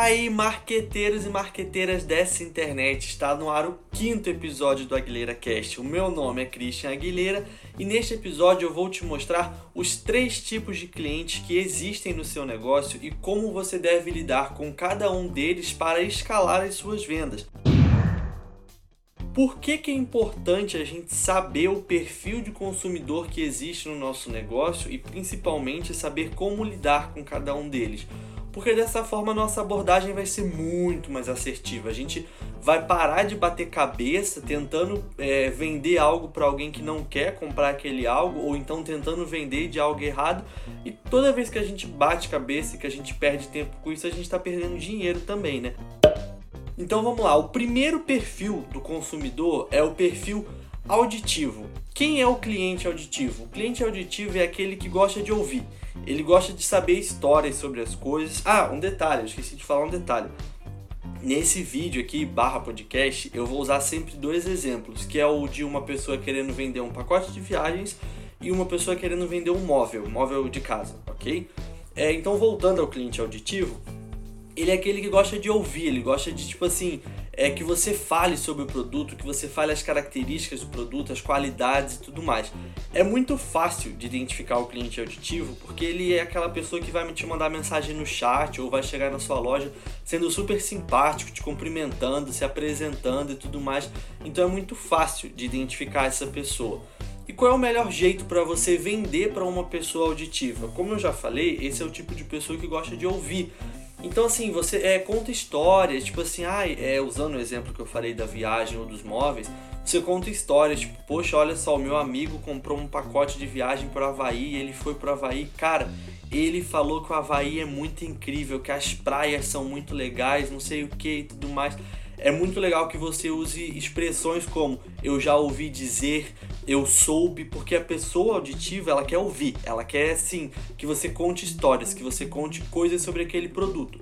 aí, marqueteiros e marqueteiras dessa internet, está no ar o quinto episódio do Aguilera Cast. O meu nome é Christian Aguilera e neste episódio eu vou te mostrar os três tipos de clientes que existem no seu negócio e como você deve lidar com cada um deles para escalar as suas vendas. Por que, que é importante a gente saber o perfil de consumidor que existe no nosso negócio e principalmente saber como lidar com cada um deles? Porque dessa forma nossa abordagem vai ser muito mais assertiva. A gente vai parar de bater cabeça tentando é, vender algo para alguém que não quer comprar aquele algo, ou então tentando vender de algo errado. E toda vez que a gente bate cabeça e que a gente perde tempo com isso, a gente está perdendo dinheiro também, né? Então vamos lá, o primeiro perfil do consumidor é o perfil auditivo. Quem é o cliente auditivo? O cliente auditivo é aquele que gosta de ouvir. Ele gosta de saber histórias sobre as coisas. Ah, um detalhe, eu esqueci de falar um detalhe. Nesse vídeo aqui, barra podcast, eu vou usar sempre dois exemplos, que é o de uma pessoa querendo vender um pacote de viagens e uma pessoa querendo vender um móvel, móvel de casa, ok? É, então, voltando ao cliente auditivo, ele é aquele que gosta de ouvir, ele gosta de, tipo assim, é que você fale sobre o produto, que você fale as características do produto, as qualidades e tudo mais. É muito fácil de identificar o cliente auditivo, porque ele é aquela pessoa que vai te mandar mensagem no chat ou vai chegar na sua loja sendo super simpático, te cumprimentando, se apresentando e tudo mais. Então é muito fácil de identificar essa pessoa. E qual é o melhor jeito para você vender para uma pessoa auditiva? Como eu já falei, esse é o tipo de pessoa que gosta de ouvir. Então, assim, você é, conta histórias, tipo assim, ah, é, usando o exemplo que eu falei da viagem ou dos móveis, você conta histórias, tipo, poxa, olha só, o meu amigo comprou um pacote de viagem para o Havaí, ele foi para o Havaí, cara, ele falou que o Havaí é muito incrível, que as praias são muito legais, não sei o que e tudo mais. É muito legal que você use expressões como eu já ouvi dizer, eu soube, porque a pessoa auditiva ela quer ouvir, ela quer sim que você conte histórias, que você conte coisas sobre aquele produto.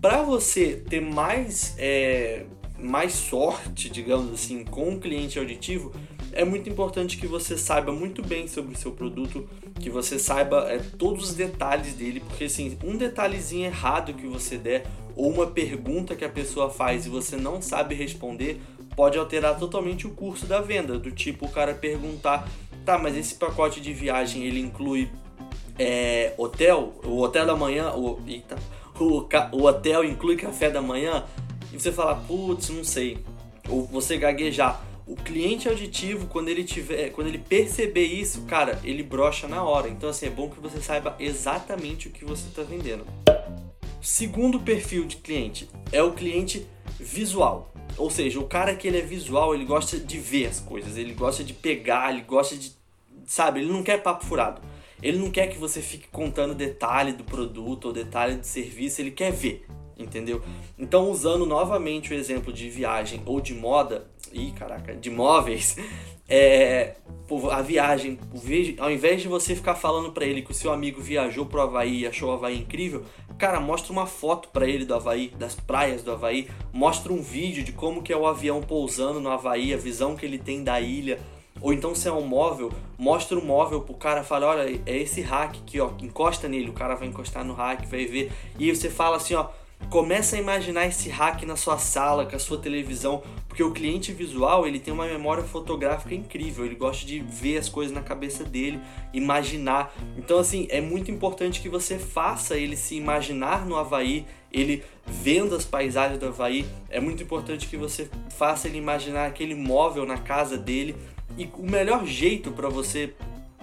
Para você ter mais é, mais sorte, digamos assim, com um cliente auditivo, é muito importante que você saiba muito bem sobre o seu produto, que você saiba é, todos os detalhes dele, porque assim, um detalhezinho errado que você der ou uma pergunta que a pessoa faz e você não sabe responder pode alterar totalmente o curso da venda. Do tipo o cara perguntar, tá, mas esse pacote de viagem ele inclui é, hotel, o hotel da manhã, o, eita, o, o hotel inclui café da manhã? E você fala, putz, não sei, ou você gaguejar o cliente auditivo, quando ele tiver, quando ele perceber isso, cara, ele brocha na hora. Então assim, é bom que você saiba exatamente o que você está vendendo. Segundo perfil de cliente é o cliente visual. Ou seja, o cara que ele é visual, ele gosta de ver as coisas, ele gosta de pegar, ele gosta de, sabe, ele não quer papo furado. Ele não quer que você fique contando detalhe do produto ou detalhe do serviço, ele quer ver, entendeu? Então, usando novamente o exemplo de viagem ou de moda, ih, caraca, de móveis, é, a viagem, ao invés de você ficar falando para ele que o seu amigo viajou pro Havaí e achou o Havaí incrível, cara, mostra uma foto para ele do Havaí, das praias do Havaí, mostra um vídeo de como que é o avião pousando no Havaí, a visão que ele tem da ilha, ou então se é um móvel, mostra o móvel pro cara, fala, olha, é esse hack aqui, ó, encosta nele, o cara vai encostar no hack, vai ver, e você fala assim, ó, Começa a imaginar esse hack na sua sala, com a sua televisão, porque o cliente visual ele tem uma memória fotográfica incrível, ele gosta de ver as coisas na cabeça dele, imaginar. Então, assim, é muito importante que você faça ele se imaginar no Havaí, ele vendo as paisagens do Havaí. É muito importante que você faça ele imaginar aquele móvel na casa dele. E o melhor jeito para você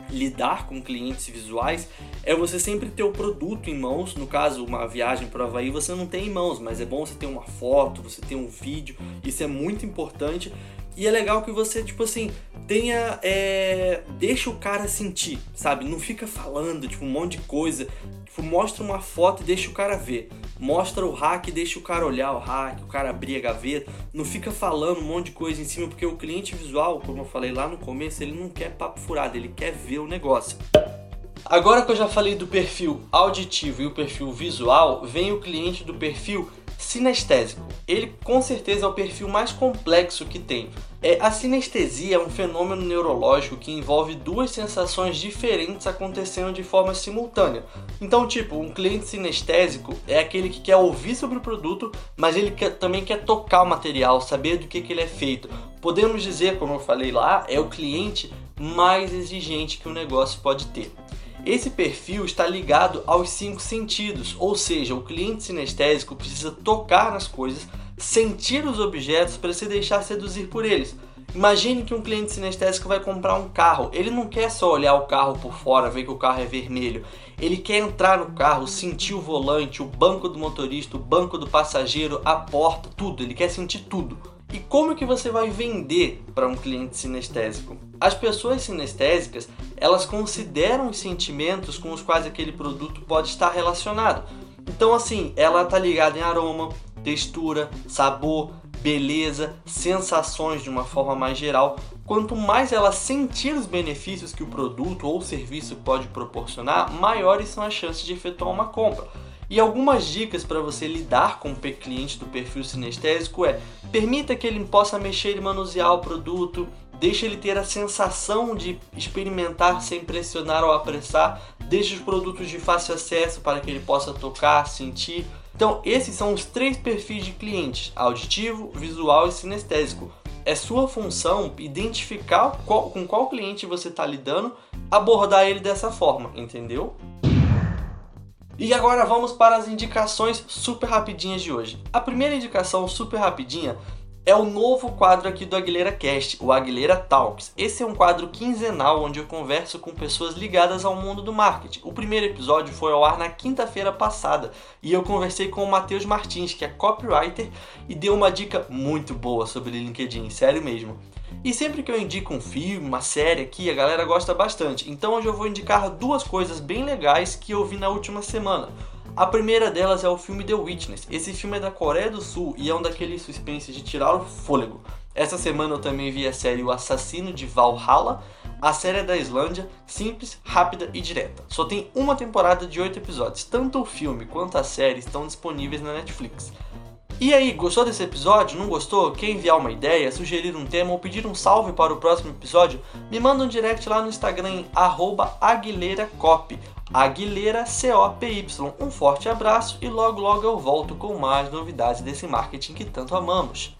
lidar com clientes visuais é você sempre ter o produto em mãos. No caso, uma viagem para o Havaí você não tem em mãos, mas é bom você ter uma foto, você ter um vídeo, isso é muito importante. E é legal que você, tipo assim, tenha. É, deixa o cara sentir, sabe? Não fica falando, tipo, um monte de coisa. Tipo, mostra uma foto e deixa o cara ver. Mostra o hack e deixa o cara olhar o hack, o cara abrir a gaveta. Não fica falando um monte de coisa em cima, porque o cliente visual, como eu falei lá no começo, ele não quer papo furado, ele quer ver o negócio. Agora que eu já falei do perfil auditivo e o perfil visual, vem o cliente do perfil Sinestésico. Ele com certeza é o perfil mais complexo que tem. É, a sinestesia é um fenômeno neurológico que envolve duas sensações diferentes acontecendo de forma simultânea. Então, tipo, um cliente sinestésico é aquele que quer ouvir sobre o produto, mas ele quer, também quer tocar o material, saber do que, que ele é feito. Podemos dizer, como eu falei lá, é o cliente mais exigente que o negócio pode ter. Esse perfil está ligado aos cinco sentidos, ou seja, o cliente sinestésico precisa tocar nas coisas, sentir os objetos para se deixar seduzir por eles. Imagine que um cliente sinestésico vai comprar um carro. Ele não quer só olhar o carro por fora, ver que o carro é vermelho. Ele quer entrar no carro, sentir o volante, o banco do motorista, o banco do passageiro, a porta, tudo. Ele quer sentir tudo. E como que você vai vender para um cliente sinestésico? As pessoas sinestésicas, elas consideram os sentimentos com os quais aquele produto pode estar relacionado. Então assim, ela está ligada em aroma, textura, sabor, beleza, sensações de uma forma mais geral. Quanto mais ela sentir os benefícios que o produto ou serviço pode proporcionar, maiores são as chances de efetuar uma compra. E algumas dicas para você lidar com o cliente do perfil sinestésico é: permita que ele possa mexer e manusear o produto, deixe ele ter a sensação de experimentar sem pressionar ou apressar, deixe os produtos de fácil acesso para que ele possa tocar, sentir. Então, esses são os três perfis de clientes: auditivo, visual e sinestésico. É sua função identificar qual, com qual cliente você está lidando, abordar ele dessa forma, entendeu? E agora vamos para as indicações super rapidinhas de hoje. A primeira indicação super rapidinha é o novo quadro aqui do Aguilera Cast, o Aguilera Talks. Esse é um quadro quinzenal onde eu converso com pessoas ligadas ao mundo do marketing. O primeiro episódio foi ao ar na quinta-feira passada e eu conversei com o Matheus Martins, que é copywriter, e deu uma dica muito boa sobre LinkedIn, sério mesmo. E sempre que eu indico um filme, uma série aqui, a galera gosta bastante. Então hoje eu vou indicar duas coisas bem legais que eu vi na última semana. A primeira delas é o filme The Witness. Esse filme é da Coreia do Sul e é um daqueles suspense de tirar o fôlego. Essa semana eu também vi a série O Assassino de Valhalla. A série é da Islândia, simples, rápida e direta. Só tem uma temporada de oito episódios. Tanto o filme quanto a série estão disponíveis na Netflix. E aí, gostou desse episódio? Não gostou? Quer enviar uma ideia, sugerir um tema ou pedir um salve para o próximo episódio? Me manda um direct lá no Instagram em aguileiracop. Um forte abraço e logo logo eu volto com mais novidades desse marketing que tanto amamos.